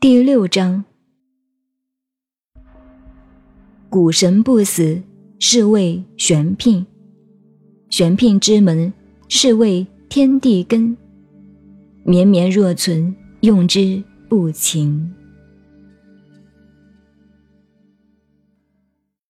第六章，谷神不死，是谓玄牝。玄牝之门，是谓天地根。绵绵若存，用之不勤。